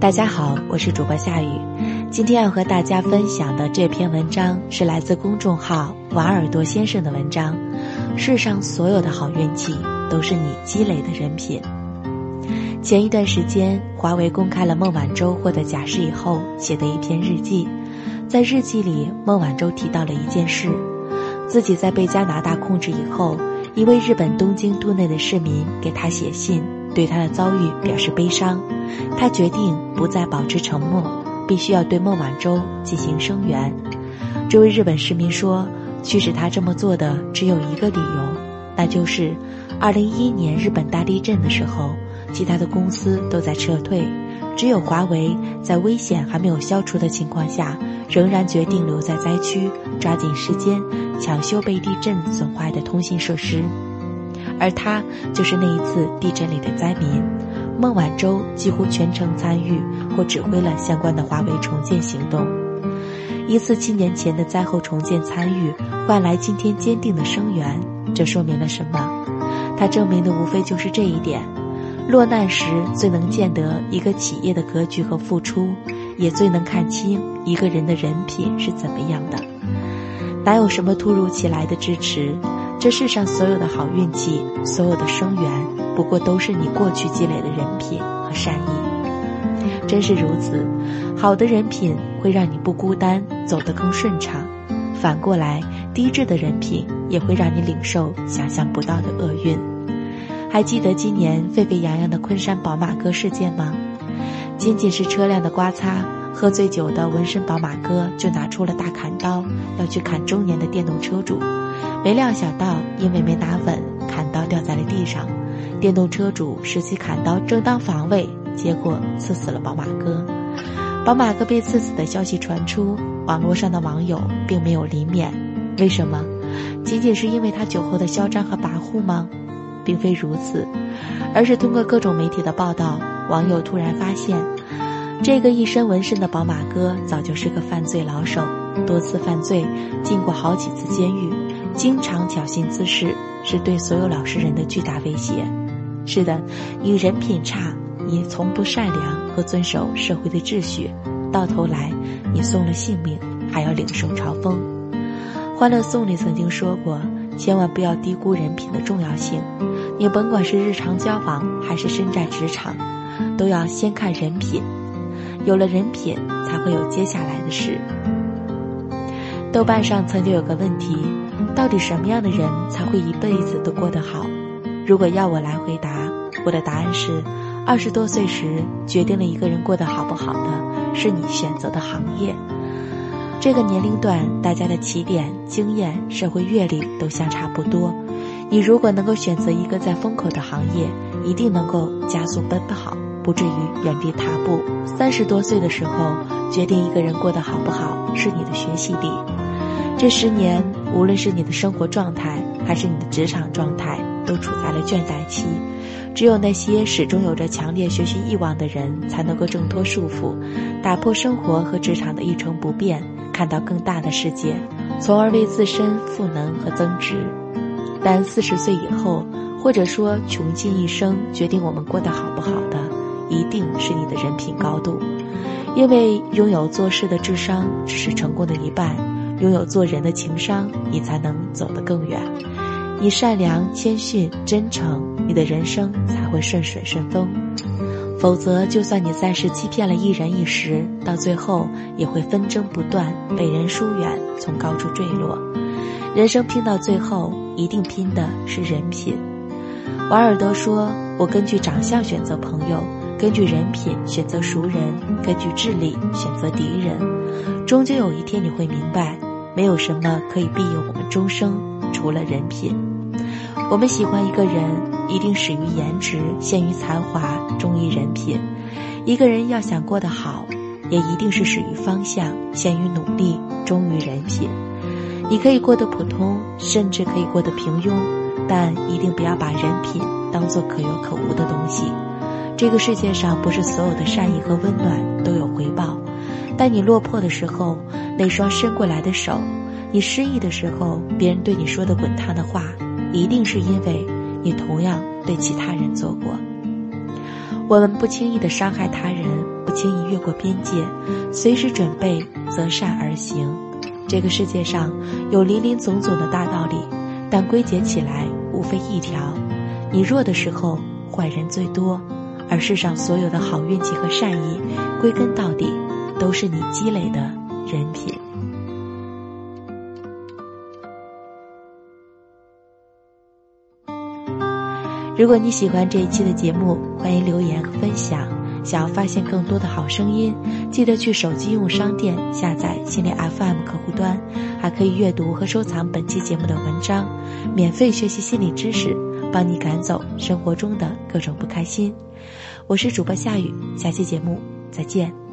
大家好，我是主播夏雨。今天要和大家分享的这篇文章是来自公众号“瓦尔多先生”的文章。世上所有的好运气都是你积累的人品。前一段时间，华为公开了孟晚舟获得假释以后写的一篇日记。在日记里，孟晚舟提到了一件事：自己在被加拿大控制以后，一位日本东京都内的市民给他写信。对他的遭遇表示悲伤，他决定不再保持沉默，必须要对孟晚舟进行声援。这位日本市民说：“驱使他这么做的只有一个理由，那就是2011年日本大地震的时候，其他的公司都在撤退，只有华为在危险还没有消除的情况下，仍然决定留在灾区，抓紧时间抢修被地震损坏的通信设施。”而他就是那一次地震里的灾民，孟晚舟几乎全程参与或指挥了相关的华为重建行动。一次七年前的灾后重建参与，换来今天坚定的声援，这说明了什么？它证明的无非就是这一点：落难时最能见得一个企业的格局和付出，也最能看清一个人的人品是怎么样的。哪有什么突如其来的支持？这世上所有的好运气，所有的生源，不过都是你过去积累的人品和善意。真是如此，好的人品会让你不孤单，走得更顺畅；反过来，低质的人品也会让你领受想象不到的厄运。还记得今年沸沸扬扬的昆山宝马哥事件吗？仅仅是车辆的刮擦，喝醉酒的纹身宝马哥就拿出了大砍刀，要去砍中年的电动车主。没料想到，因为没拿稳，砍刀掉在了地上。电动车主拾起砍刀，正当防卫，结果刺死了宝马哥。宝马哥被刺死的消息传出，网络上的网友并没有离免。为什么？仅仅是因为他酒后的嚣张和跋扈吗？并非如此，而是通过各种媒体的报道，网友突然发现，这个一身纹身的宝马哥早就是个犯罪老手，多次犯罪，进过好几次监狱。经常挑衅滋事，是对所有老实人的巨大威胁。是的，你人品差，你从不善良和遵守社会的秩序，到头来你送了性命，还要领受嘲讽。《欢乐颂》里曾经说过，千万不要低估人品的重要性。你甭管是日常交往还是身在职场，都要先看人品。有了人品，才会有接下来的事。豆瓣上曾经有个问题。到底什么样的人才会一辈子都过得好？如果要我来回答，我的答案是：二十多岁时决定了一个人过得好不好的，是你选择的行业。这个年龄段，大家的起点、经验、社会阅历都相差不多。你如果能够选择一个在风口的行业，一定能够加速奔跑，不至于原地踏步。三十多岁的时候决定一个人过得好不好，是你的学习力。这十年。无论是你的生活状态，还是你的职场状态，都处在了倦怠期。只有那些始终有着强烈学习欲望的人，才能够挣脱束缚，打破生活和职场的一成不变，看到更大的世界，从而为自身赋能和增值。但四十岁以后，或者说穷尽一生，决定我们过得好不好的，一定是你的人品高度，因为拥有做事的智商，只是成功的一半。拥有做人的情商，你才能走得更远。你善良、谦逊、真诚，你的人生才会顺水顺风。否则，就算你暂时欺骗了一人一时，到最后也会纷争不断，被人疏远，从高处坠落。人生拼到最后，一定拼的是人品。瓦尔德说：“我根据长相选择朋友，根据人品选择熟人，根据智力选择敌人。终究有一天，你会明白。”没有什么可以庇佑我们终生，除了人品。我们喜欢一个人，一定始于颜值，陷于才华，忠于人品。一个人要想过得好，也一定是始于方向，陷于努力，忠于人品。你可以过得普通，甚至可以过得平庸，但一定不要把人品当做可有可无的东西。这个世界上不是所有的善意和温暖都有回报。当你落魄的时候，那双伸过来的手；你失意的时候，别人对你说的滚烫的话，一定是因为你同样对其他人做过。我们不轻易的伤害他人，不轻易越过边界，随时准备择善而行。这个世界上有林林总总的大道理，但归结起来无非一条：你弱的时候，坏人最多。而世上所有的好运气和善意，归根到底，都是你积累的人品。如果你喜欢这一期的节目，欢迎留言和分享。想要发现更多的好声音，记得去手机应用商店下载心理 FM 客户端，还可以阅读和收藏本期节目的文章，免费学习心理知识，帮你赶走生活中的各种不开心。我是主播夏雨，下期节目再见。